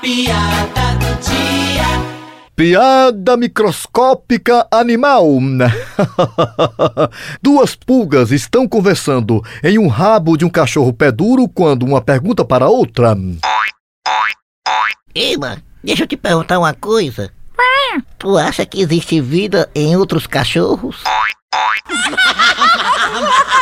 piada do dia. Piada microscópica animal. Duas pulgas estão conversando em um rabo de um cachorro pé duro quando uma pergunta para a outra. Ema, deixa eu te perguntar uma coisa. Tu acha que existe vida em outros cachorros?